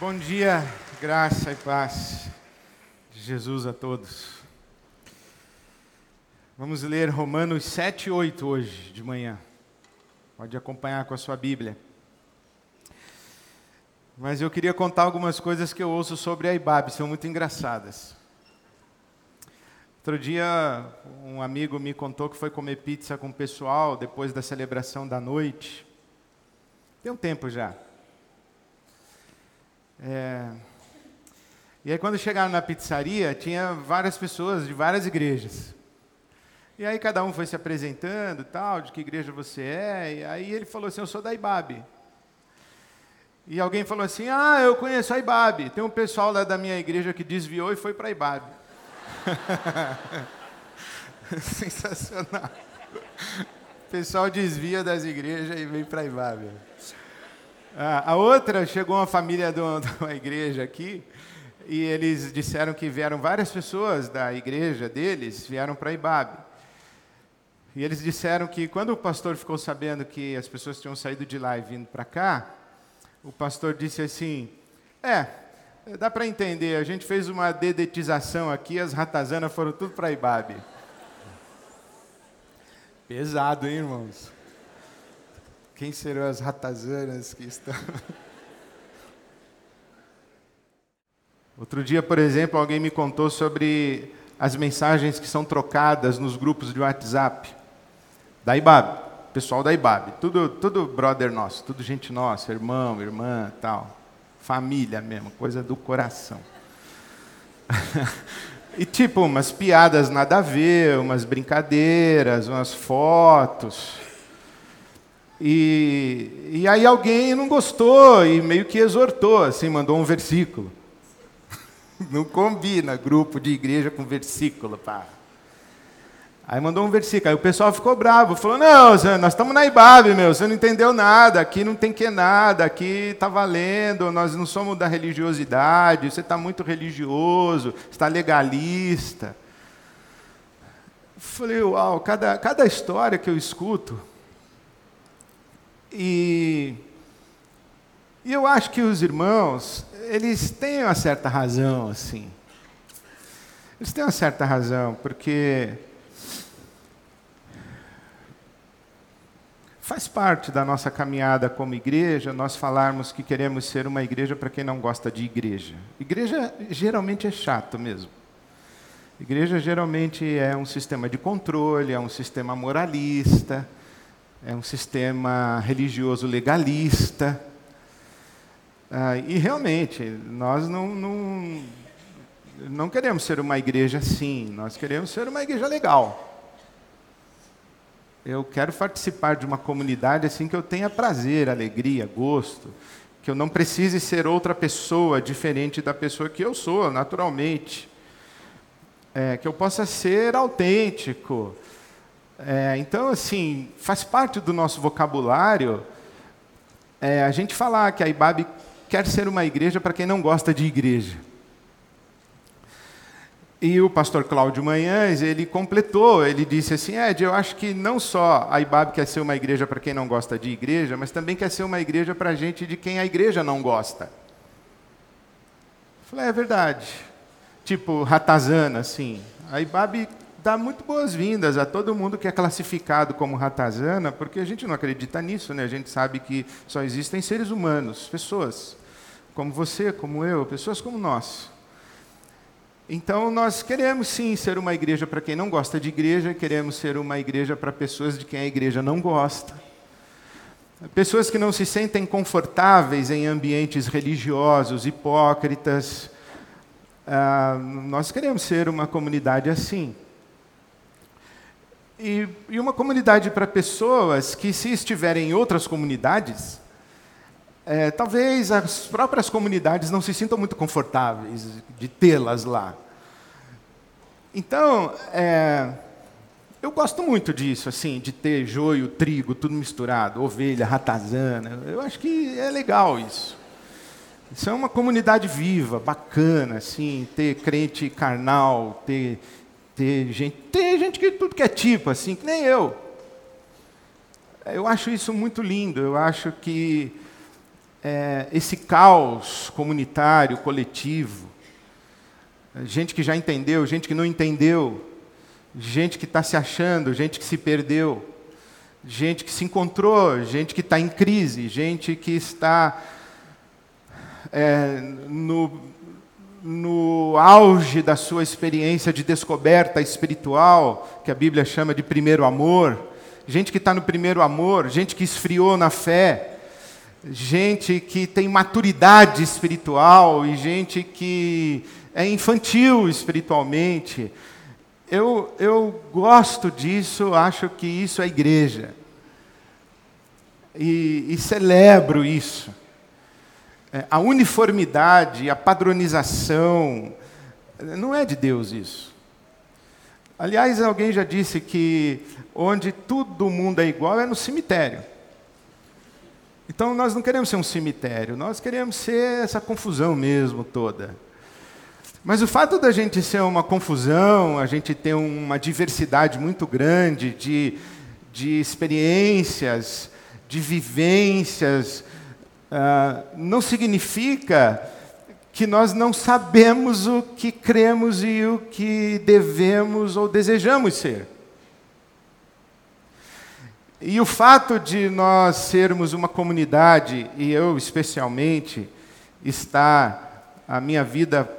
Bom dia, graça e paz de Jesus a todos. Vamos ler Romanos 7 e 8 hoje de manhã. Pode acompanhar com a sua Bíblia. Mas eu queria contar algumas coisas que eu ouço sobre a IBAB, são muito engraçadas. Outro dia, um amigo me contou que foi comer pizza com o pessoal depois da celebração da noite. Tem um tempo já. É... E aí, quando chegaram na pizzaria, tinha várias pessoas de várias igrejas. E aí, cada um foi se apresentando, tal, de que igreja você é. E aí, ele falou assim: Eu sou da IBAB. E alguém falou assim: Ah, eu conheço a IBAB. Tem um pessoal lá da minha igreja que desviou e foi para a IBAB. Sensacional. O pessoal desvia das igrejas e vem para a IBAB. A outra, chegou uma família de uma igreja aqui, e eles disseram que vieram várias pessoas da igreja deles, vieram para Ibabe. E eles disseram que quando o pastor ficou sabendo que as pessoas tinham saído de lá e vindo para cá, o pastor disse assim: É, dá para entender, a gente fez uma dedetização aqui, as ratazanas foram tudo para Ibabe. Pesado, hein, irmãos? Quem serão as ratazanas que estão. Outro dia, por exemplo, alguém me contou sobre as mensagens que são trocadas nos grupos de WhatsApp da IBAB, pessoal da IBAB, tudo, tudo brother nosso, tudo gente nossa, irmão, irmã, tal, família mesmo, coisa do coração. e tipo, umas piadas nada a ver, umas brincadeiras, umas fotos. E, e aí alguém não gostou e meio que exortou, assim, mandou um versículo. Não combina grupo de igreja com versículo, pá. Aí mandou um versículo, aí o pessoal ficou bravo, falou, não, nós estamos na Ibabe, meu, você não entendeu nada, aqui não tem que nada, aqui está valendo, nós não somos da religiosidade, você está muito religioso, está legalista. Falei, uau, cada, cada história que eu escuto, e, e eu acho que os irmãos, eles têm uma certa razão, assim. Eles têm uma certa razão, porque faz parte da nossa caminhada como igreja nós falarmos que queremos ser uma igreja para quem não gosta de igreja. Igreja geralmente é chato mesmo. Igreja geralmente é um sistema de controle, é um sistema moralista é um sistema religioso legalista. Ah, e realmente, nós não, não, não queremos ser uma igreja assim, nós queremos ser uma igreja legal. Eu quero participar de uma comunidade assim que eu tenha prazer, alegria, gosto, que eu não precise ser outra pessoa diferente da pessoa que eu sou, naturalmente. É, que eu possa ser autêntico, é, então, assim, faz parte do nosso vocabulário é, a gente falar que a IBAB quer ser uma igreja para quem não gosta de igreja. E o pastor Cláudio Manhães, ele completou, ele disse assim, Ed, eu acho que não só a IBAB quer ser uma igreja para quem não gosta de igreja, mas também quer ser uma igreja para gente de quem a igreja não gosta. Eu falei, é verdade. Tipo, ratazana, assim. A IBAB dá muito boas-vindas a todo mundo que é classificado como ratazana, porque a gente não acredita nisso, né? A gente sabe que só existem seres humanos, pessoas como você, como eu, pessoas como nós. Então, nós queremos sim ser uma igreja para quem não gosta de igreja, queremos ser uma igreja para pessoas de quem a igreja não gosta. Pessoas que não se sentem confortáveis em ambientes religiosos, hipócritas. Ah, nós queremos ser uma comunidade assim. E, e uma comunidade para pessoas que, se estiverem em outras comunidades, é, talvez as próprias comunidades não se sintam muito confortáveis de tê-las lá. Então, é, eu gosto muito disso, assim, de ter joio, trigo, tudo misturado, ovelha, ratazana. Eu acho que é legal isso. Isso é uma comunidade viva, bacana, assim, ter crente carnal, ter ter gente, tem gente que tudo que é tipo, assim, que nem eu. Eu acho isso muito lindo, eu acho que é, esse caos comunitário, coletivo, gente que já entendeu, gente que não entendeu, gente que está se achando, gente que se perdeu, gente que se encontrou, gente que está em crise, gente que está é, no, no auge da sua experiência de descoberta espiritual, que a Bíblia chama de primeiro amor, gente que está no primeiro amor, gente que esfriou na fé, gente que tem maturidade espiritual e gente que é infantil espiritualmente. Eu, eu gosto disso, acho que isso é igreja. E, e celebro isso. É, a uniformidade, a padronização, não é de Deus isso. Aliás, alguém já disse que onde todo mundo é igual é no cemitério. Então nós não queremos ser um cemitério, nós queremos ser essa confusão mesmo toda. Mas o fato da gente ser uma confusão, a gente ter uma diversidade muito grande de, de experiências, de vivências, uh, não significa que nós não sabemos o que cremos e o que devemos ou desejamos ser. E o fato de nós sermos uma comunidade, e eu especialmente, estar a minha vida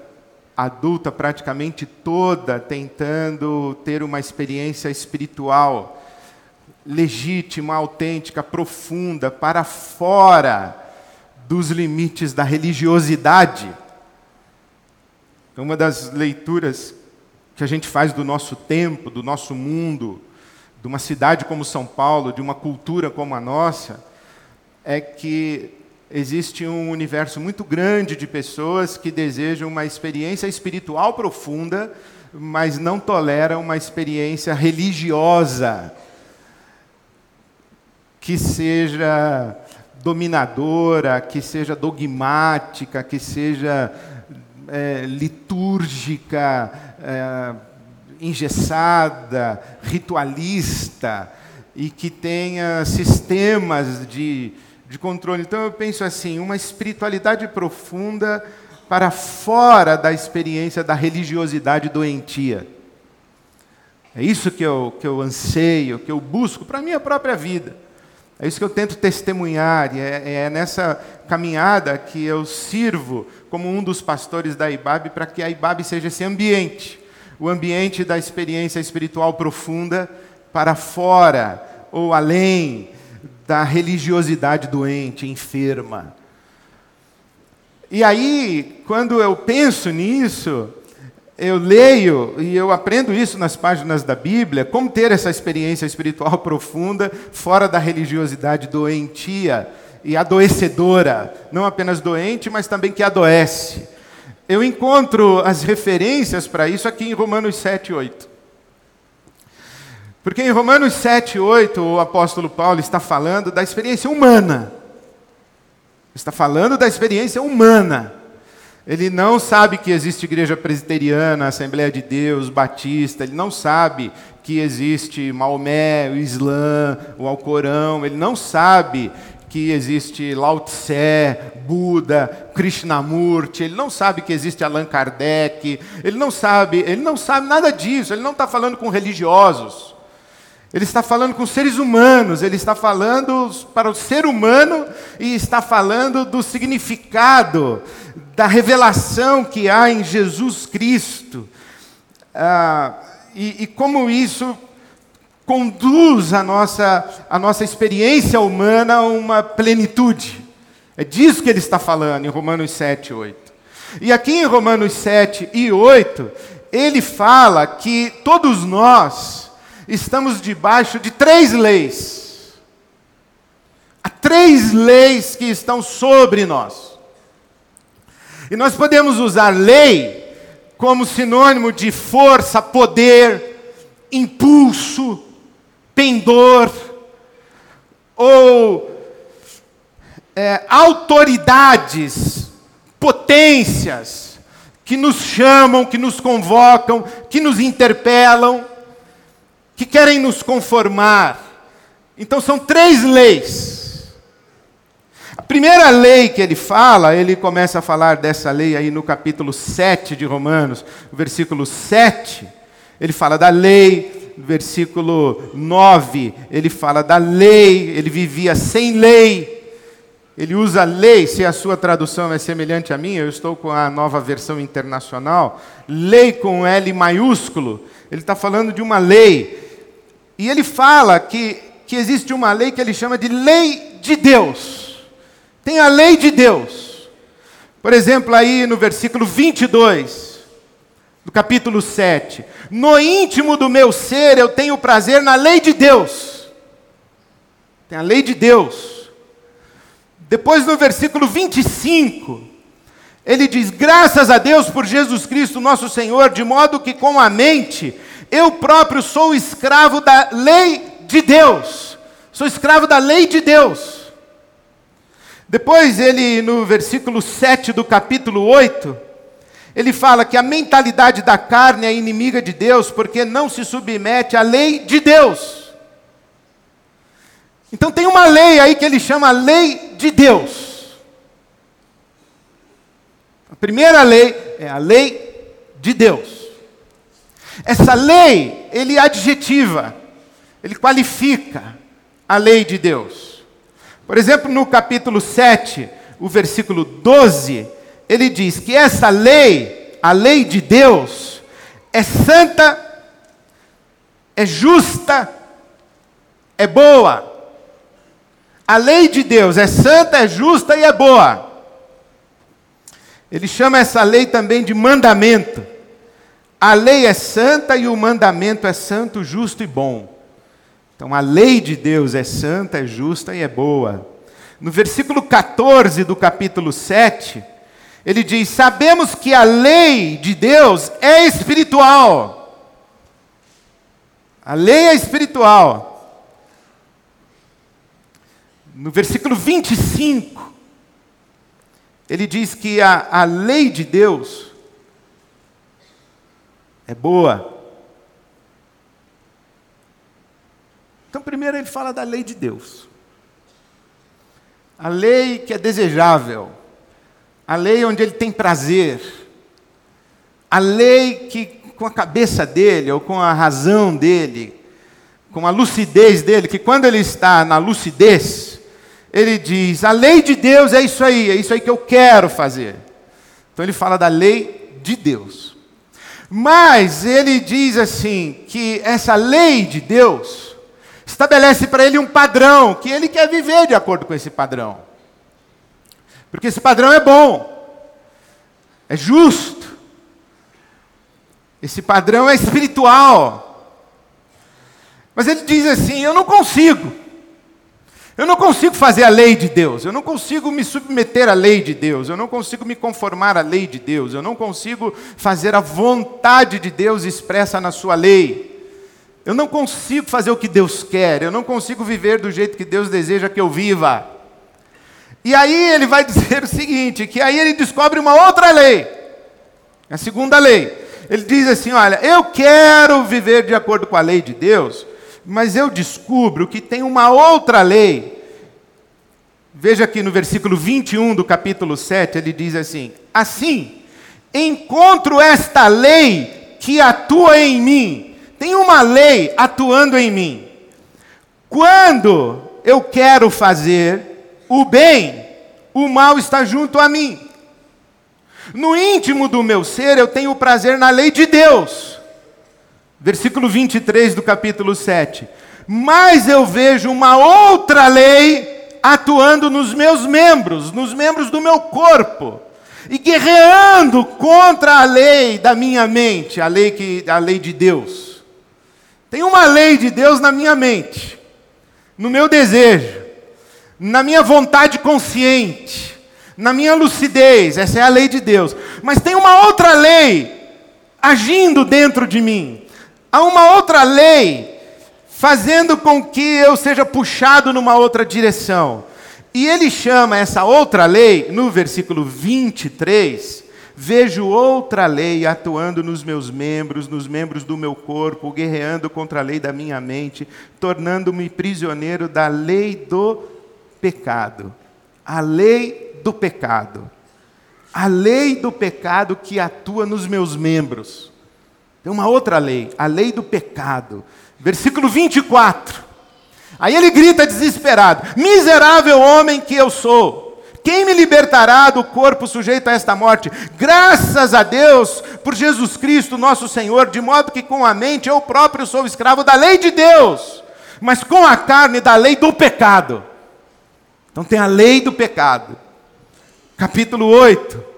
adulta praticamente toda tentando ter uma experiência espiritual legítima, autêntica, profunda, para fora dos limites da religiosidade. Uma das leituras que a gente faz do nosso tempo, do nosso mundo, de uma cidade como São Paulo, de uma cultura como a nossa, é que existe um universo muito grande de pessoas que desejam uma experiência espiritual profunda, mas não toleram uma experiência religiosa que seja dominadora, que seja dogmática, que seja é, litúrgica, é, engessada, ritualista e que tenha sistemas de de controle. Então eu penso assim, uma espiritualidade profunda para fora da experiência da religiosidade doentia. É isso que eu, que eu anseio, que eu busco para a minha própria vida. É isso que eu tento testemunhar, e é, é nessa caminhada que eu sirvo como um dos pastores da IBAB para que a IBAB seja esse ambiente o ambiente da experiência espiritual profunda para fora ou além da religiosidade doente, enferma. E aí, quando eu penso nisso, eu leio e eu aprendo isso nas páginas da Bíblia, como ter essa experiência espiritual profunda fora da religiosidade doentia e adoecedora, não apenas doente, mas também que adoece. Eu encontro as referências para isso aqui em Romanos 7, 8. Porque em Romanos 7, 8, o apóstolo Paulo está falando da experiência humana. Está falando da experiência humana. Ele não sabe que existe igreja presbiteriana, Assembleia de Deus, Batista, ele não sabe que existe Maomé, o Islã, o Alcorão, ele não sabe que existe Lao Tse, Buda, Krishnamurti, ele não sabe que existe Allan Kardec, ele não sabe, ele não sabe nada disso, ele não está falando com religiosos. Ele está falando com seres humanos, ele está falando para o ser humano e está falando do significado, da revelação que há em Jesus Cristo. Ah, e, e, como isso conduz a nossa, a nossa experiência humana a uma plenitude. É disso que ele está falando em Romanos 7, 8. E aqui em Romanos 7 e 8, ele fala que todos nós, estamos debaixo de três leis. Há três leis que estão sobre nós. E nós podemos usar lei como sinônimo de força, poder, impulso, pendor, ou é, autoridades, potências, que nos chamam, que nos convocam, que nos interpelam que querem nos conformar. Então são três leis. A primeira lei que ele fala, ele começa a falar dessa lei aí no capítulo 7 de Romanos, versículo 7. Ele fala da lei, versículo 9, ele fala da lei, ele vivia sem lei. Ele usa lei, se a sua tradução é semelhante à minha, eu estou com a nova versão internacional, lei com L maiúsculo. Ele está falando de uma lei. E ele fala que, que existe uma lei que ele chama de lei de Deus. Tem a lei de Deus. Por exemplo, aí no versículo 22 do capítulo 7. No íntimo do meu ser eu tenho prazer na lei de Deus. Tem a lei de Deus. Depois no versículo 25, ele diz: Graças a Deus por Jesus Cristo, nosso Senhor, de modo que com a mente eu próprio sou escravo da lei de Deus. Sou escravo da lei de Deus. Depois ele, no versículo 7 do capítulo 8, ele fala que a mentalidade da carne é inimiga de Deus porque não se submete à lei de Deus. Então tem uma lei aí que ele chama lei de Deus. A primeira lei é a lei de Deus. Essa lei, ele adjetiva, ele qualifica a lei de Deus. Por exemplo, no capítulo 7, o versículo 12, ele diz que essa lei, a lei de Deus, é santa, é justa, é boa. A lei de Deus é santa, é justa e é boa. Ele chama essa lei também de mandamento. A lei é santa e o mandamento é santo, justo e bom. Então a lei de Deus é santa, é justa e é boa. No versículo 14 do capítulo 7, ele diz: Sabemos que a lei de Deus é espiritual. A lei é espiritual. No versículo 25, ele diz que a, a lei de Deus é boa. Então, primeiro ele fala da lei de Deus. A lei que é desejável. A lei onde ele tem prazer. A lei que, com a cabeça dele, ou com a razão dele, com a lucidez dele, que quando ele está na lucidez, ele diz: a lei de Deus é isso aí, é isso aí que eu quero fazer. Então ele fala da lei de Deus. Mas ele diz assim: que essa lei de Deus estabelece para ele um padrão, que ele quer viver de acordo com esse padrão. Porque esse padrão é bom, é justo, esse padrão é espiritual. Mas ele diz assim: eu não consigo. Eu não consigo fazer a lei de Deus, eu não consigo me submeter à lei de Deus, eu não consigo me conformar à lei de Deus, eu não consigo fazer a vontade de Deus expressa na sua lei. Eu não consigo fazer o que Deus quer, eu não consigo viver do jeito que Deus deseja que eu viva. E aí ele vai dizer o seguinte: que aí ele descobre uma outra lei, a segunda lei. Ele diz assim: olha, eu quero viver de acordo com a lei de Deus, mas eu descubro que tem uma outra lei. Veja aqui no versículo 21 do capítulo 7, ele diz assim: Assim, encontro esta lei que atua em mim tem uma lei atuando em mim. Quando eu quero fazer o bem, o mal está junto a mim. No íntimo do meu ser, eu tenho prazer na lei de Deus. Versículo 23 do capítulo 7. Mas eu vejo uma outra lei atuando nos meus membros, nos membros do meu corpo, e guerreando contra a lei da minha mente, a lei que a lei de Deus. Tem uma lei de Deus na minha mente, no meu desejo, na minha vontade consciente, na minha lucidez, essa é a lei de Deus. Mas tem uma outra lei agindo dentro de mim. Há uma outra lei fazendo com que eu seja puxado numa outra direção. E ele chama essa outra lei, no versículo 23, Vejo outra lei atuando nos meus membros, nos membros do meu corpo, guerreando contra a lei da minha mente, tornando-me prisioneiro da lei do pecado. A lei do pecado. A lei do pecado que atua nos meus membros. Tem uma outra lei, a lei do pecado. Versículo 24. Aí ele grita desesperado: Miserável homem que eu sou! Quem me libertará do corpo sujeito a esta morte? Graças a Deus por Jesus Cristo, nosso Senhor, de modo que com a mente eu próprio sou escravo da lei de Deus, mas com a carne da lei do pecado. Então tem a lei do pecado. Capítulo 8.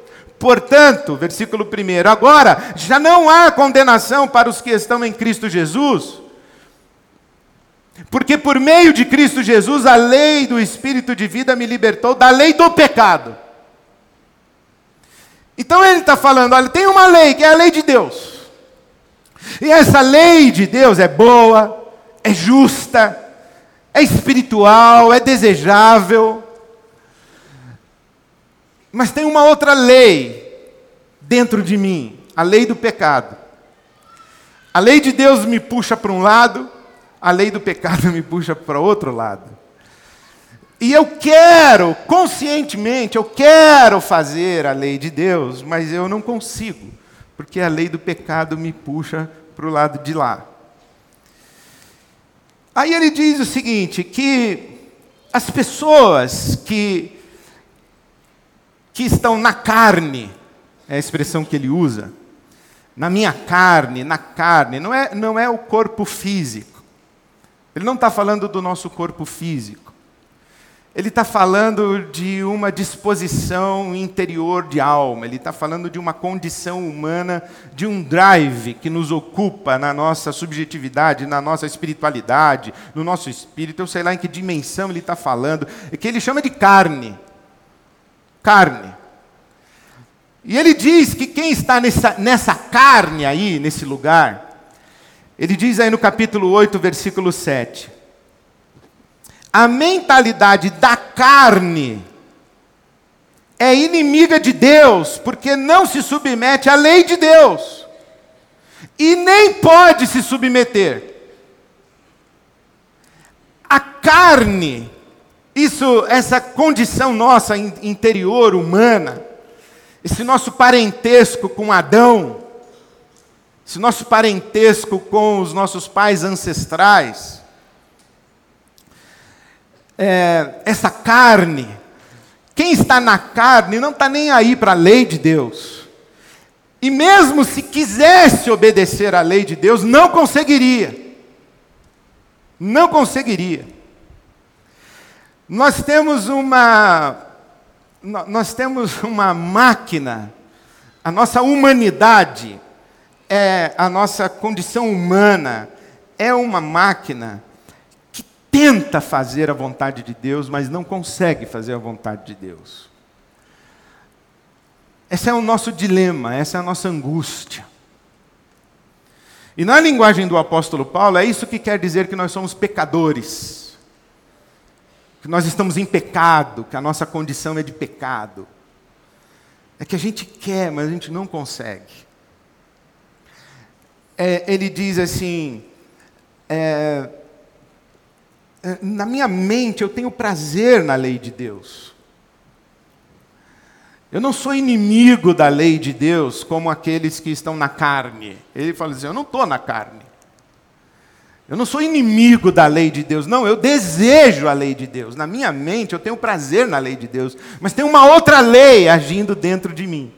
Portanto, versículo 1: Agora já não há condenação para os que estão em Cristo Jesus porque por meio de Cristo Jesus, a lei do Espírito de vida me libertou da lei do pecado. Então ele está falando: olha, tem uma lei que é a lei de Deus. E essa lei de Deus é boa, é justa, é espiritual, é desejável. Mas tem uma outra lei dentro de mim, a lei do pecado. A lei de Deus me puxa para um lado, a lei do pecado me puxa para outro lado. E eu quero, conscientemente, eu quero fazer a lei de Deus, mas eu não consigo, porque a lei do pecado me puxa para o lado de lá. Aí ele diz o seguinte: que as pessoas que, que estão na carne, é a expressão que ele usa, na minha carne, na carne, não é, não é o corpo físico. Ele não está falando do nosso corpo físico. Ele está falando de uma disposição interior de alma, ele está falando de uma condição humana, de um drive que nos ocupa na nossa subjetividade, na nossa espiritualidade, no nosso espírito. Eu sei lá em que dimensão ele está falando, é que ele chama de carne. Carne. E ele diz que quem está nessa, nessa carne aí, nesse lugar, ele diz aí no capítulo 8, versículo 7. A mentalidade da carne é inimiga de Deus, porque não se submete à lei de Deus. E nem pode se submeter. A carne, isso, essa condição nossa interior humana, esse nosso parentesco com Adão, esse nosso parentesco com os nossos pais ancestrais, é, essa carne, quem está na carne não está nem aí para a lei de Deus. E mesmo se quisesse obedecer à lei de Deus, não conseguiria. Não conseguiria. Nós temos uma nós temos uma máquina, a nossa humanidade é a nossa condição humana é uma máquina que tenta fazer a vontade de Deus, mas não consegue fazer a vontade de Deus. Esse é o nosso dilema, essa é a nossa angústia. E na linguagem do apóstolo Paulo, é isso que quer dizer que nós somos pecadores. Que nós estamos em pecado, que a nossa condição é de pecado. É que a gente quer, mas a gente não consegue é, ele diz assim: é, é, na minha mente eu tenho prazer na lei de Deus. Eu não sou inimigo da lei de Deus como aqueles que estão na carne. Ele fala assim: eu não estou na carne. Eu não sou inimigo da lei de Deus, não, eu desejo a lei de Deus. Na minha mente eu tenho prazer na lei de Deus, mas tem uma outra lei agindo dentro de mim.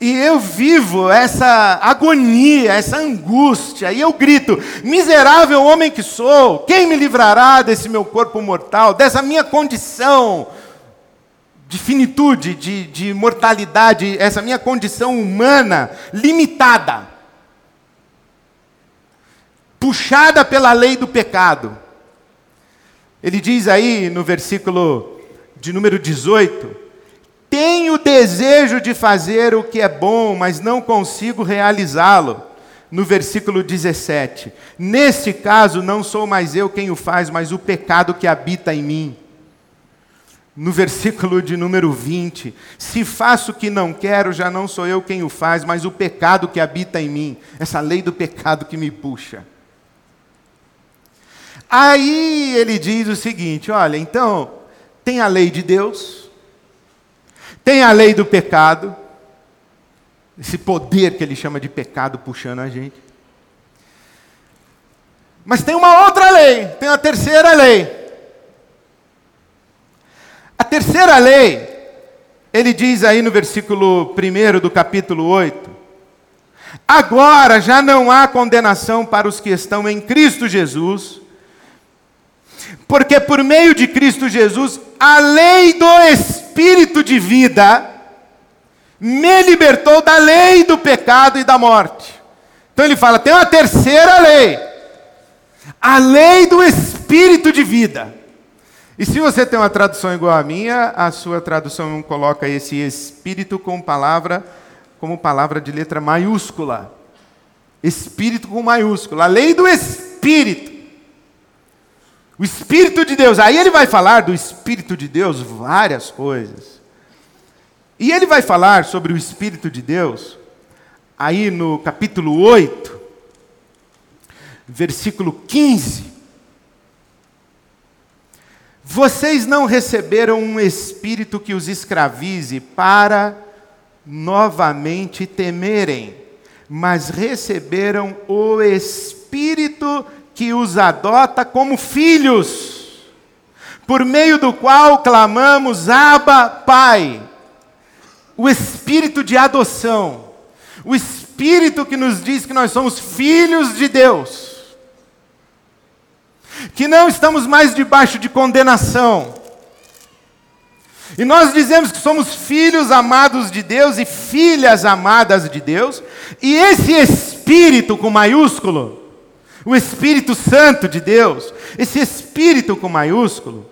E eu vivo essa agonia, essa angústia, e eu grito: miserável homem que sou, quem me livrará desse meu corpo mortal, dessa minha condição de finitude, de, de mortalidade, essa minha condição humana limitada, puxada pela lei do pecado. Ele diz aí no versículo de número 18: tenho desejo de fazer o que é bom, mas não consigo realizá-lo. No versículo 17: Neste caso, não sou mais eu quem o faz, mas o pecado que habita em mim. No versículo de número 20: Se faço o que não quero, já não sou eu quem o faz, mas o pecado que habita em mim. Essa lei do pecado que me puxa. Aí ele diz o seguinte: olha, então, tem a lei de Deus, tem a lei do pecado, esse poder que ele chama de pecado puxando a gente. Mas tem uma outra lei, tem a terceira lei. A terceira lei, ele diz aí no versículo 1 do capítulo 8: Agora já não há condenação para os que estão em Cristo Jesus, porque por meio de Cristo Jesus, a lei do Espírito de vida me libertou da lei do pecado e da morte. Então ele fala: tem uma terceira lei, a lei do Espírito de vida. E se você tem uma tradução igual à minha, a sua tradução coloca esse espírito com palavra como palavra de letra maiúscula. Espírito com maiúscula. A lei do espírito. O espírito de Deus. Aí ele vai falar do espírito de Deus várias coisas. E ele vai falar sobre o espírito de Deus aí no capítulo 8, versículo 15. Vocês não receberam um espírito que os escravize para novamente temerem, mas receberam o espírito que os adota como filhos, por meio do qual clamamos: Abba, Pai. O espírito de adoção, o espírito que nos diz que nós somos filhos de Deus que não estamos mais debaixo de condenação. E nós dizemos que somos filhos amados de Deus e filhas amadas de Deus, e esse Espírito com maiúsculo, o Espírito Santo de Deus, esse Espírito com maiúsculo,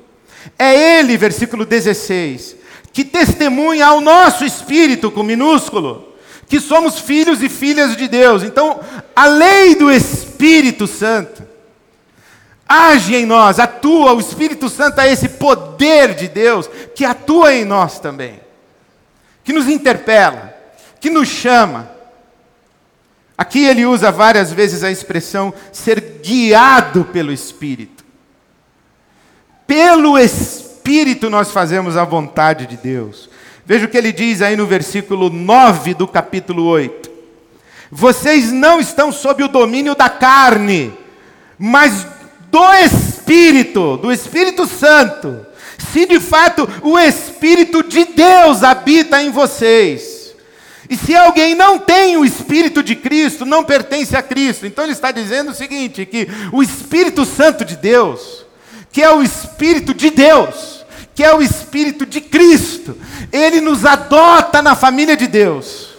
é Ele, versículo 16, que testemunha ao nosso Espírito com minúsculo, que somos filhos e filhas de Deus. Então, a lei do Espírito Santo, age em nós, atua, o Espírito Santo é esse poder de Deus que atua em nós também, que nos interpela, que nos chama. Aqui ele usa várias vezes a expressão ser guiado pelo Espírito. Pelo Espírito nós fazemos a vontade de Deus. Veja o que ele diz aí no versículo 9 do capítulo 8. Vocês não estão sob o domínio da carne, mas do Espírito, do Espírito Santo, se de fato o Espírito de Deus habita em vocês. E se alguém não tem o Espírito de Cristo, não pertence a Cristo. Então ele está dizendo o seguinte: que o Espírito Santo de Deus, que é o Espírito de Deus, que é o Espírito de Cristo, ele nos adota na família de Deus.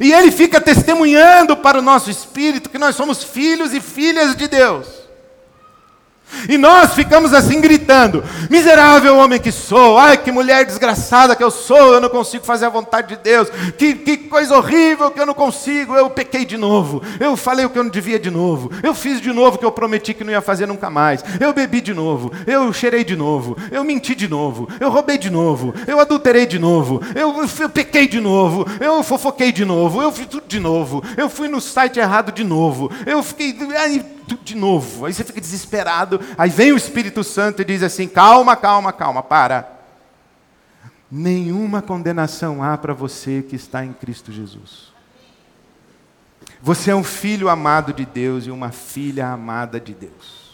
E ele fica testemunhando para o nosso espírito que nós somos filhos e filhas de Deus. E nós ficamos assim gritando: miserável homem que sou, ai que mulher desgraçada que eu sou, eu não consigo fazer a vontade de Deus, que, que coisa horrível que eu não consigo, eu pequei de novo, eu falei o que eu não devia de novo, eu fiz de novo o que eu prometi que não ia fazer nunca mais, eu bebi de novo, eu cheirei de novo, eu menti de novo, eu roubei de novo, eu adulterei de novo, eu, eu pequei de novo, eu fofoquei de novo, eu fiz tudo de novo, eu fui no site errado de novo, eu fiquei. Ai, tudo de novo. Aí você fica desesperado. Aí vem o Espírito Santo e diz assim: calma, calma, calma, para. Nenhuma condenação há para você que está em Cristo Jesus. Você é um filho amado de Deus e uma filha amada de Deus.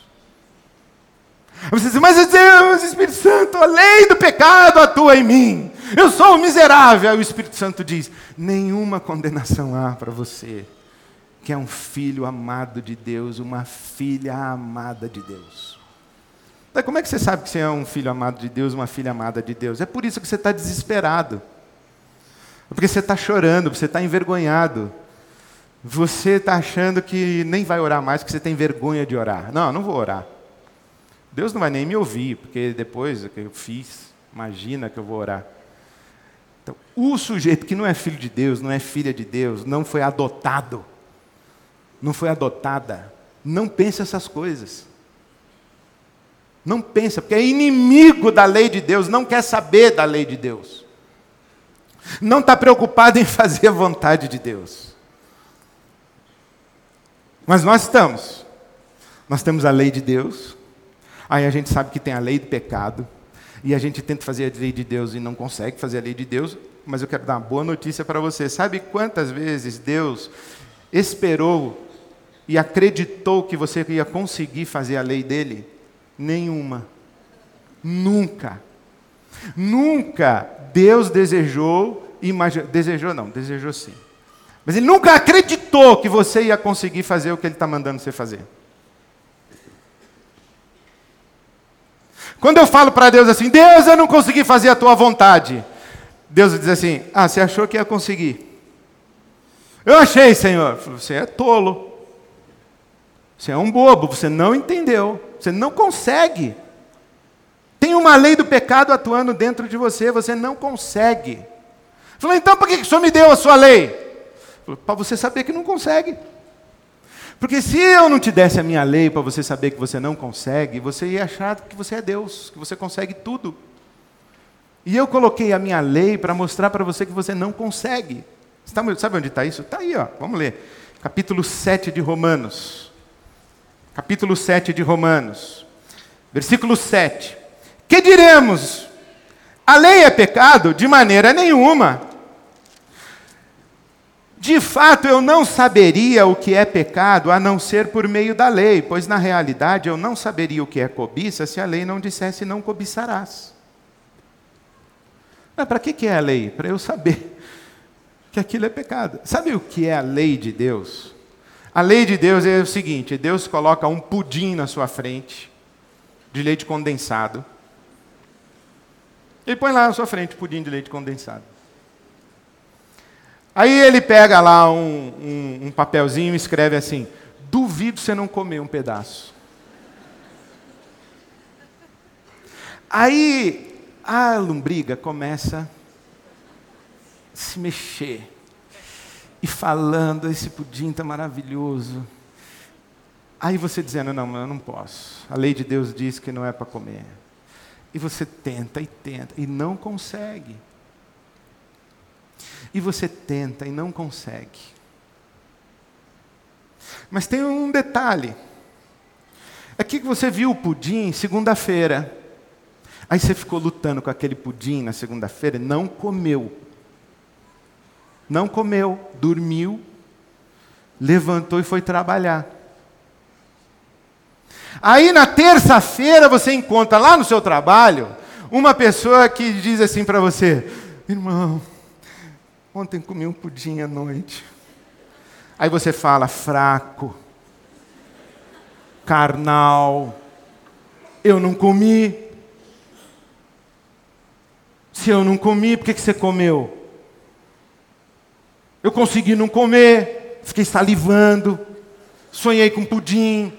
Você diz, mas Deus, Espírito Santo, a lei do pecado atua em mim. Eu sou um miserável. Aí o Espírito Santo diz: nenhuma condenação há para você que é um filho amado de Deus, uma filha amada de Deus. Então, como é que você sabe que você é um filho amado de Deus, uma filha amada de Deus? É por isso que você está desesperado. É porque você está chorando, você está envergonhado. Você está achando que nem vai orar mais, que você tem vergonha de orar. Não, não vou orar. Deus não vai nem me ouvir, porque depois que eu fiz, imagina que eu vou orar. Então, o sujeito que não é filho de Deus, não é filha de Deus, não foi adotado não foi adotada. Não pense essas coisas. Não pensa, porque é inimigo da lei de Deus, não quer saber da lei de Deus. Não está preocupado em fazer a vontade de Deus. Mas nós estamos. Nós temos a lei de Deus, Aí a gente sabe que tem a lei do pecado, e a gente tenta fazer a lei de Deus e não consegue fazer a lei de Deus, mas eu quero dar uma boa notícia para você. Sabe quantas vezes Deus esperou e acreditou que você ia conseguir fazer a lei dele? Nenhuma. Nunca. Nunca Deus desejou, imagi... desejou não, desejou sim. Mas ele nunca acreditou que você ia conseguir fazer o que ele está mandando você fazer. Quando eu falo para Deus assim, Deus, eu não consegui fazer a tua vontade. Deus diz assim: Ah, você achou que ia conseguir? Eu achei, Senhor. Você é tolo. Você é um bobo, você não entendeu. Você não consegue. Tem uma lei do pecado atuando dentro de você, você não consegue. Falou, então por que o Senhor me deu a sua lei? Para você saber que não consegue. Porque se eu não te desse a minha lei para você saber que você não consegue, você ia achar que você é Deus, que você consegue tudo. E eu coloquei a minha lei para mostrar para você que você não consegue. Sabe onde está isso? Está aí, ó. vamos ler. Capítulo 7 de Romanos. Capítulo 7 de Romanos. Versículo 7. Que diremos? A lei é pecado? De maneira nenhuma. De fato, eu não saberia o que é pecado a não ser por meio da lei, pois na realidade eu não saberia o que é cobiça se a lei não dissesse não cobiçarás. Para que é a lei? Para eu saber que aquilo é pecado. Sabe o que é a lei de Deus? A lei de Deus é o seguinte: Deus coloca um pudim na sua frente, de leite condensado, ele põe lá na sua frente pudim de leite condensado. Aí ele pega lá um, um, um papelzinho e escreve assim: Duvido você não comer um pedaço. Aí a lombriga começa a se mexer e falando: Esse pudim está maravilhoso. Aí você dizendo: Não, eu não posso. A lei de Deus diz que não é para comer. E você tenta e tenta e não consegue. E você tenta e não consegue. Mas tem um detalhe. Aqui que você viu o pudim segunda-feira. Aí você ficou lutando com aquele pudim na segunda-feira, não comeu. Não comeu, dormiu, levantou e foi trabalhar. Aí na terça-feira você encontra lá no seu trabalho uma pessoa que diz assim para você: irmão, ontem comi um pudim à noite. Aí você fala: fraco, carnal, eu não comi. Se eu não comi, por que, que você comeu? Eu consegui não comer, fiquei salivando, sonhei com pudim.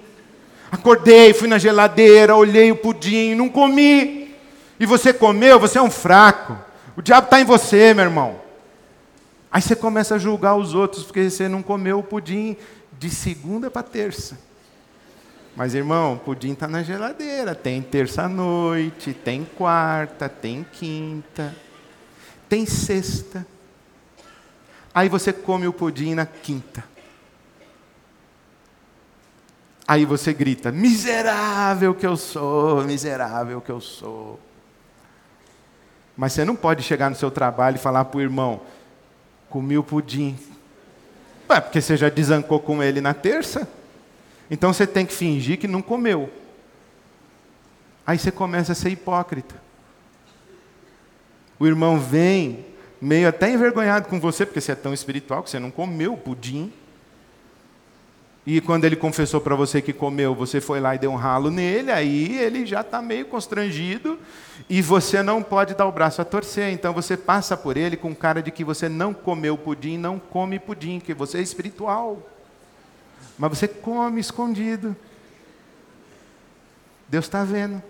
Acordei, fui na geladeira, olhei o pudim, não comi. E você comeu, você é um fraco. O diabo está em você, meu irmão. Aí você começa a julgar os outros porque você não comeu o pudim de segunda para terça. Mas, irmão, o pudim está na geladeira. Tem terça-noite, tem quarta, tem quinta, tem sexta. Aí você come o pudim na quinta. Aí você grita: miserável que eu sou, miserável que eu sou. Mas você não pode chegar no seu trabalho e falar para o irmão: comi o pudim. Ué, porque você já desancou com ele na terça. Então você tem que fingir que não comeu. Aí você começa a ser hipócrita. O irmão vem, meio até envergonhado com você, porque você é tão espiritual que você não comeu pudim. E quando ele confessou para você que comeu, você foi lá e deu um ralo nele, aí ele já está meio constrangido e você não pode dar o braço a torcer. Então você passa por ele com cara de que você não comeu pudim, não come pudim, que você é espiritual. Mas você come escondido. Deus está vendo.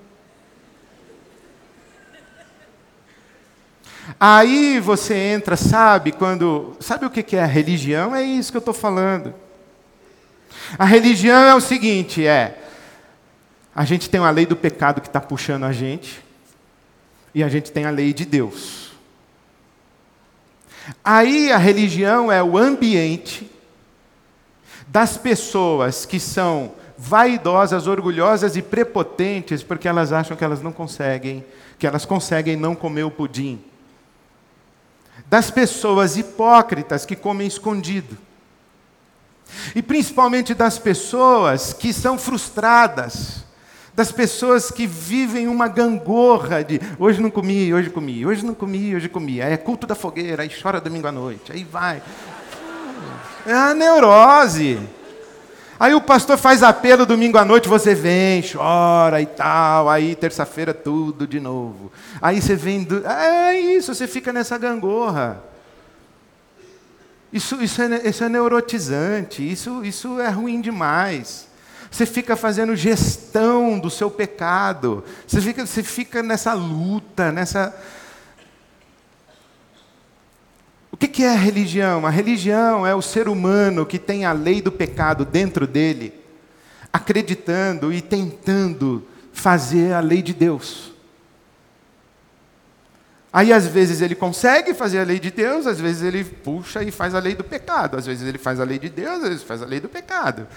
Aí você entra, sabe, quando. Sabe o que é a religião? É isso que eu estou falando. A religião é o seguinte: é a gente tem uma lei do pecado que está puxando a gente, e a gente tem a lei de Deus. Aí a religião é o ambiente das pessoas que são vaidosas, orgulhosas e prepotentes, porque elas acham que elas não conseguem, que elas conseguem não comer o pudim. Das pessoas hipócritas que comem escondido. E principalmente das pessoas que são frustradas, das pessoas que vivem uma gangorra de hoje não comi, hoje comi, hoje não comi, hoje comi. Aí é culto da fogueira, aí chora domingo à noite, aí vai. É a neurose. Aí o pastor faz apelo domingo à noite, você vem, chora e tal. Aí terça-feira tudo de novo. Aí você vem. Do... É isso, você fica nessa gangorra. Isso, isso, é, isso é neurotizante, isso, isso é ruim demais. Você fica fazendo gestão do seu pecado. Você fica, você fica nessa luta, nessa. O que é a religião? A religião é o ser humano que tem a lei do pecado dentro dele, acreditando e tentando fazer a lei de Deus. Aí, às vezes, ele consegue fazer a lei de Deus, às vezes, ele puxa e faz a lei do pecado. Às vezes, ele faz a lei de Deus, às vezes, faz a lei do pecado.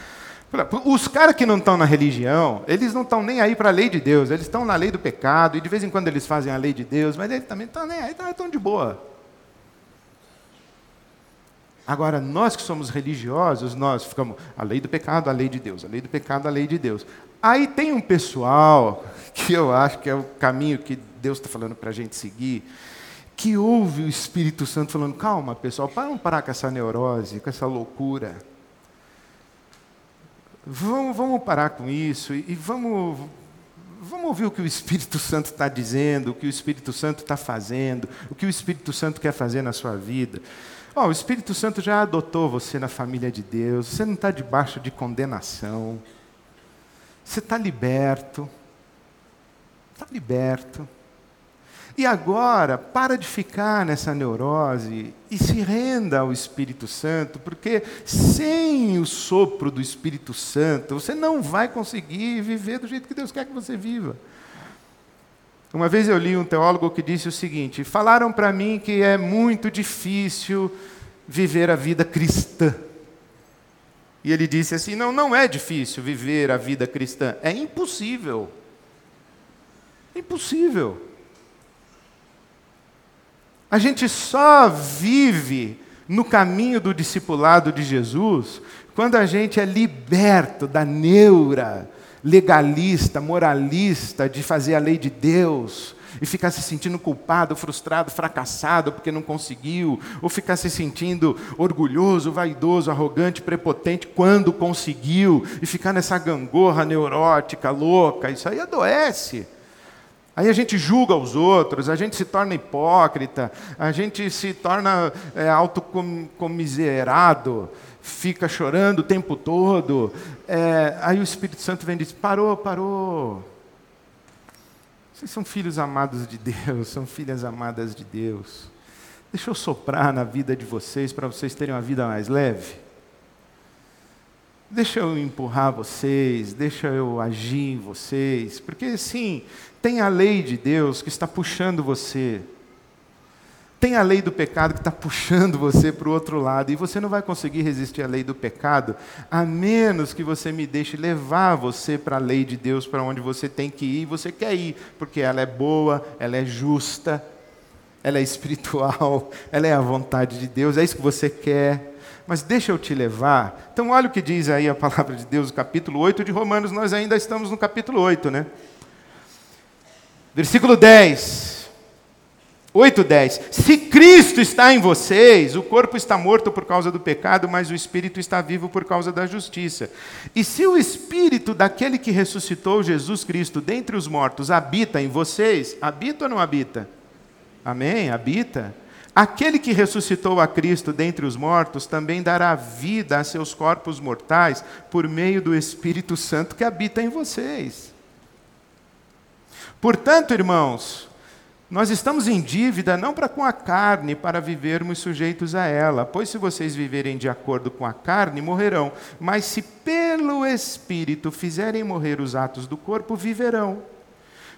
Os caras que não estão na religião, eles não estão nem aí para a lei de Deus, eles estão na lei do pecado, e de vez em quando eles fazem a lei de Deus, mas eles também estão nem aí, estão de boa. Agora, nós que somos religiosos, nós ficamos, a lei do pecado, a lei de Deus, a lei do pecado, a lei de Deus. Aí tem um pessoal, que eu acho que é o caminho que Deus está falando para a gente seguir, que ouve o Espírito Santo falando, calma pessoal, para não parar com essa neurose, com essa loucura. Vamos, vamos parar com isso e, vamos, vamos ouvir o que o Espírito Santo está dizendo, o que o Espírito Santo está fazendo, o que o Espírito Santo quer fazer na sua vida. Oh, o Espírito Santo já adotou você na família de Deus, você não está debaixo de condenação, você está liberto, está liberto. E agora, para de ficar nessa neurose e se renda ao Espírito Santo, porque sem o sopro do Espírito Santo, você não vai conseguir viver do jeito que Deus quer que você viva. Uma vez eu li um teólogo que disse o seguinte: falaram para mim que é muito difícil viver a vida cristã. E ele disse assim: não, não é difícil viver a vida cristã, é impossível. Impossível. A gente só vive no caminho do discipulado de Jesus quando a gente é liberto da neura legalista, moralista de fazer a lei de Deus e ficar se sentindo culpado, frustrado, fracassado porque não conseguiu, ou ficar se sentindo orgulhoso, vaidoso, arrogante, prepotente quando conseguiu e ficar nessa gangorra neurótica, louca, isso aí adoece. Aí a gente julga os outros, a gente se torna hipócrita, a gente se torna é, autocomiserado, fica chorando o tempo todo. É, aí o Espírito Santo vem e diz: parou, parou. Vocês são filhos amados de Deus, são filhas amadas de Deus. Deixa eu soprar na vida de vocês para vocês terem uma vida mais leve. Deixa eu empurrar vocês, deixa eu agir em vocês, porque sim, tem a lei de Deus que está puxando você. Tem a lei do pecado que está puxando você para o outro lado, e você não vai conseguir resistir à lei do pecado, a menos que você me deixe levar você para a lei de Deus, para onde você tem que ir, você quer ir, porque ela é boa, ela é justa, ela é espiritual, ela é a vontade de Deus, é isso que você quer mas deixa eu te levar. Então, olha o que diz aí a palavra de Deus, capítulo 8 de Romanos, nós ainda estamos no capítulo 8, né? Versículo 10. 8, 10. Se Cristo está em vocês, o corpo está morto por causa do pecado, mas o espírito está vivo por causa da justiça. E se o espírito daquele que ressuscitou Jesus Cristo dentre os mortos habita em vocês, habita ou não habita? Amém? Habita. Aquele que ressuscitou a Cristo dentre os mortos também dará vida a seus corpos mortais por meio do Espírito Santo que habita em vocês. Portanto, irmãos, nós estamos em dívida não para com a carne, para vivermos sujeitos a ela, pois se vocês viverem de acordo com a carne, morrerão, mas se pelo Espírito fizerem morrer os atos do corpo, viverão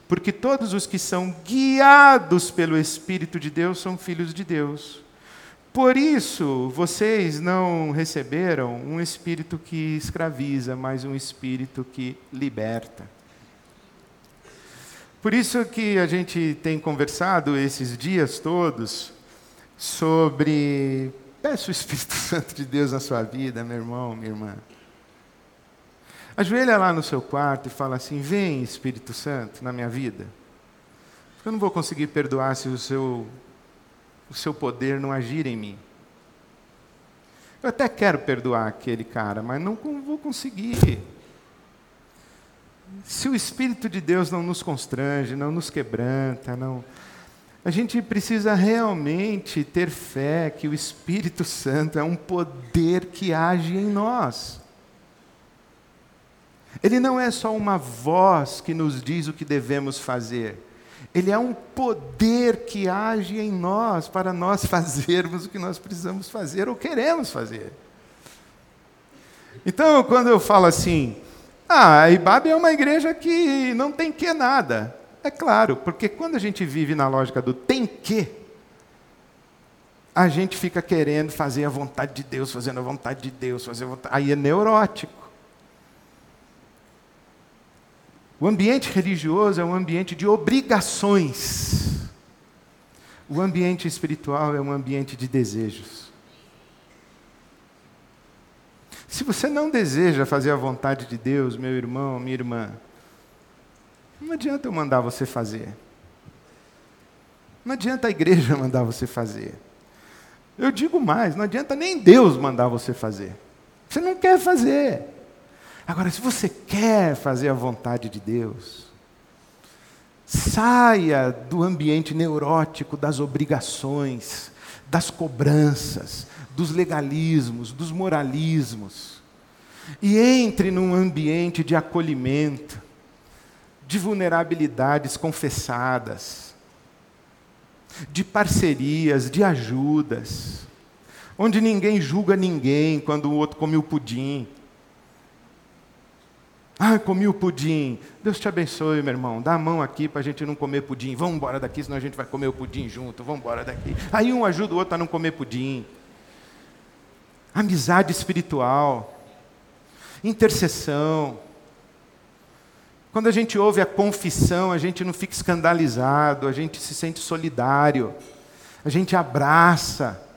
porque todos os que são guiados pelo Espírito de Deus são filhos de Deus. Por isso, vocês não receberam um espírito que escraviza, mas um espírito que liberta. Por isso que a gente tem conversado esses dias todos sobre peça o Espírito Santo de Deus na sua vida, meu irmão, minha irmã. Ajoelha lá no seu quarto e fala assim: Vem, Espírito Santo, na minha vida. Eu não vou conseguir perdoar se o seu, o seu poder não agir em mim. Eu até quero perdoar aquele cara, mas não vou conseguir. Se o Espírito de Deus não nos constrange, não nos quebranta, não. A gente precisa realmente ter fé que o Espírito Santo é um poder que age em nós. Ele não é só uma voz que nos diz o que devemos fazer. Ele é um poder que age em nós para nós fazermos o que nós precisamos fazer ou queremos fazer. Então, quando eu falo assim, ah, a Ibabe é uma igreja que não tem que nada. É claro, porque quando a gente vive na lógica do tem que, a gente fica querendo fazer a vontade de Deus, fazendo a vontade de Deus, fazer vontade... aí é neurótico. O ambiente religioso é um ambiente de obrigações. O ambiente espiritual é um ambiente de desejos. Se você não deseja fazer a vontade de Deus, meu irmão, minha irmã, não adianta eu mandar você fazer. Não adianta a igreja mandar você fazer. Eu digo mais, não adianta nem Deus mandar você fazer. Você não quer fazer. Agora, se você quer fazer a vontade de Deus, saia do ambiente neurótico das obrigações, das cobranças, dos legalismos, dos moralismos, e entre num ambiente de acolhimento, de vulnerabilidades confessadas, de parcerias, de ajudas, onde ninguém julga ninguém quando o outro come o pudim, ah, comi o pudim. Deus te abençoe, meu irmão. Dá a mão aqui para a gente não comer pudim. Vamos embora daqui, senão a gente vai comer o pudim junto. Vamos embora daqui. Aí um ajuda o outro a não comer pudim. Amizade espiritual. Intercessão. Quando a gente ouve a confissão, a gente não fica escandalizado, a gente se sente solidário. A gente abraça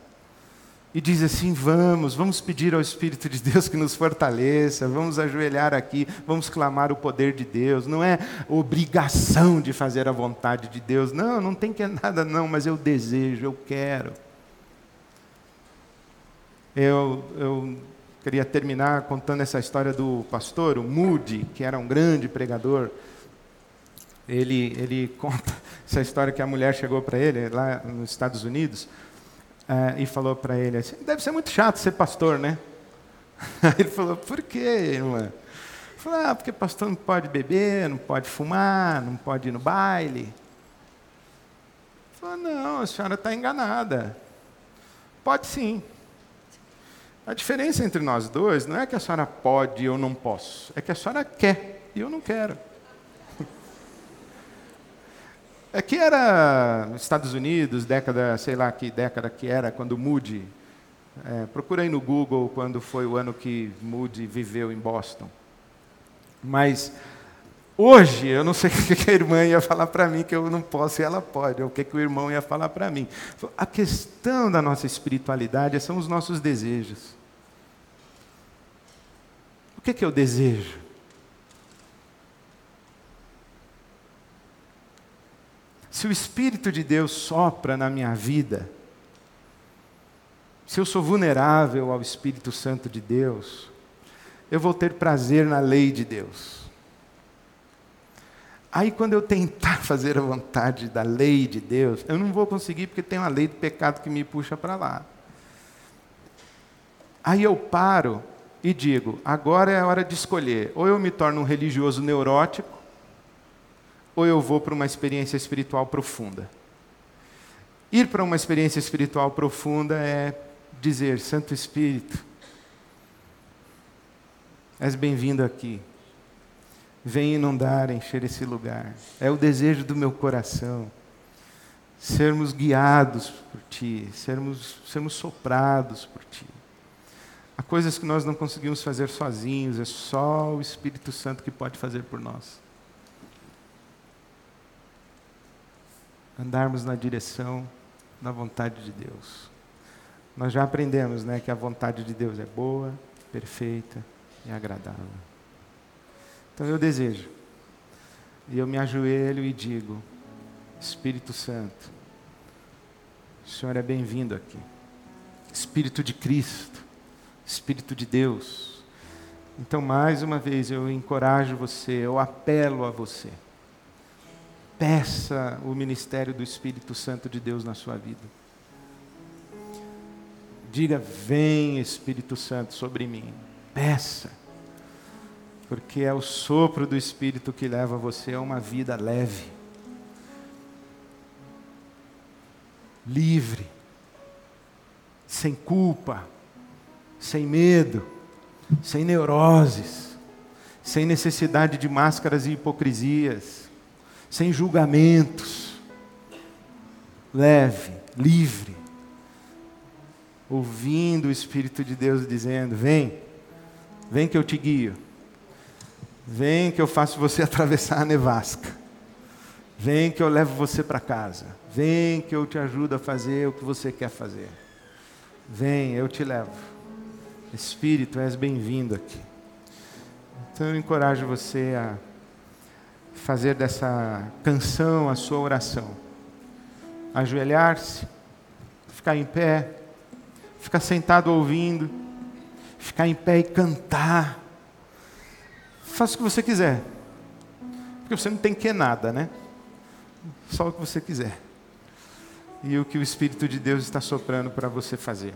e diz assim: vamos, vamos pedir ao Espírito de Deus que nos fortaleça, vamos ajoelhar aqui, vamos clamar o poder de Deus. Não é obrigação de fazer a vontade de Deus, não, não tem que nada, não, mas eu desejo, eu quero. Eu, eu queria terminar contando essa história do pastor, o Moody, que era um grande pregador. Ele, ele conta essa história que a mulher chegou para ele lá nos Estados Unidos é, e falou para ele assim: deve ser muito chato ser pastor, né? Aí ele falou: por quê, irmã? Falou: ah, porque pastor não pode beber, não pode fumar, não pode ir no baile. Falou: não, a senhora está enganada. Pode sim. A diferença entre nós dois não é que a senhora pode e eu não posso, é que a senhora quer e eu não quero. É que era nos Estados Unidos, década, sei lá que década que era, quando Moody. É, procurei no Google quando foi o ano que Moody viveu em Boston. Mas hoje eu não sei o que a irmã ia falar para mim que eu não posso e ela pode, ou o que, que o irmão ia falar para mim. A questão da nossa espiritualidade são os nossos desejos. O que, que eu desejo? Se o Espírito de Deus sopra na minha vida, se eu sou vulnerável ao Espírito Santo de Deus, eu vou ter prazer na lei de Deus. Aí, quando eu tentar fazer a vontade da lei de Deus, eu não vou conseguir porque tem uma lei do pecado que me puxa para lá. Aí eu paro e digo: agora é a hora de escolher. Ou eu me torno um religioso neurótico, ou eu vou para uma experiência espiritual profunda. Ir para uma experiência espiritual profunda é dizer: Santo Espírito, és bem-vindo aqui. Vem inundar, encher esse lugar. É o desejo do meu coração. sermos guiados por Ti, sermos, sermos soprados por Ti. Há coisas que nós não conseguimos fazer sozinhos, é só o Espírito Santo que pode fazer por nós. Andarmos na direção da vontade de Deus. Nós já aprendemos né, que a vontade de Deus é boa, perfeita e agradável. Então eu desejo, e eu me ajoelho e digo: Espírito Santo, o Senhor é bem-vindo aqui. Espírito de Cristo, Espírito de Deus. Então, mais uma vez, eu encorajo você, eu apelo a você. Peça o ministério do Espírito Santo de Deus na sua vida. Diga: Vem, Espírito Santo, sobre mim. Peça. Porque é o sopro do Espírito que leva você a uma vida leve livre, sem culpa, sem medo, sem neuroses, sem necessidade de máscaras e hipocrisias, sem julgamentos, leve, livre, ouvindo o Espírito de Deus dizendo: Vem, vem que eu te guio, vem que eu faço você atravessar a nevasca. Vem que eu levo você para casa. Vem que eu te ajudo a fazer o que você quer fazer. Vem, eu te levo. Espírito, és bem-vindo aqui. Então eu encorajo você a fazer dessa canção a sua oração. Ajoelhar-se, ficar em pé, ficar sentado ouvindo, ficar em pé e cantar. Faça o que você quiser. Porque você não tem que nada, né? Só o que você quiser. E o que o Espírito de Deus está soprando para você fazer.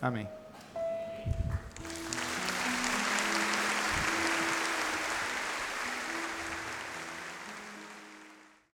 Amém.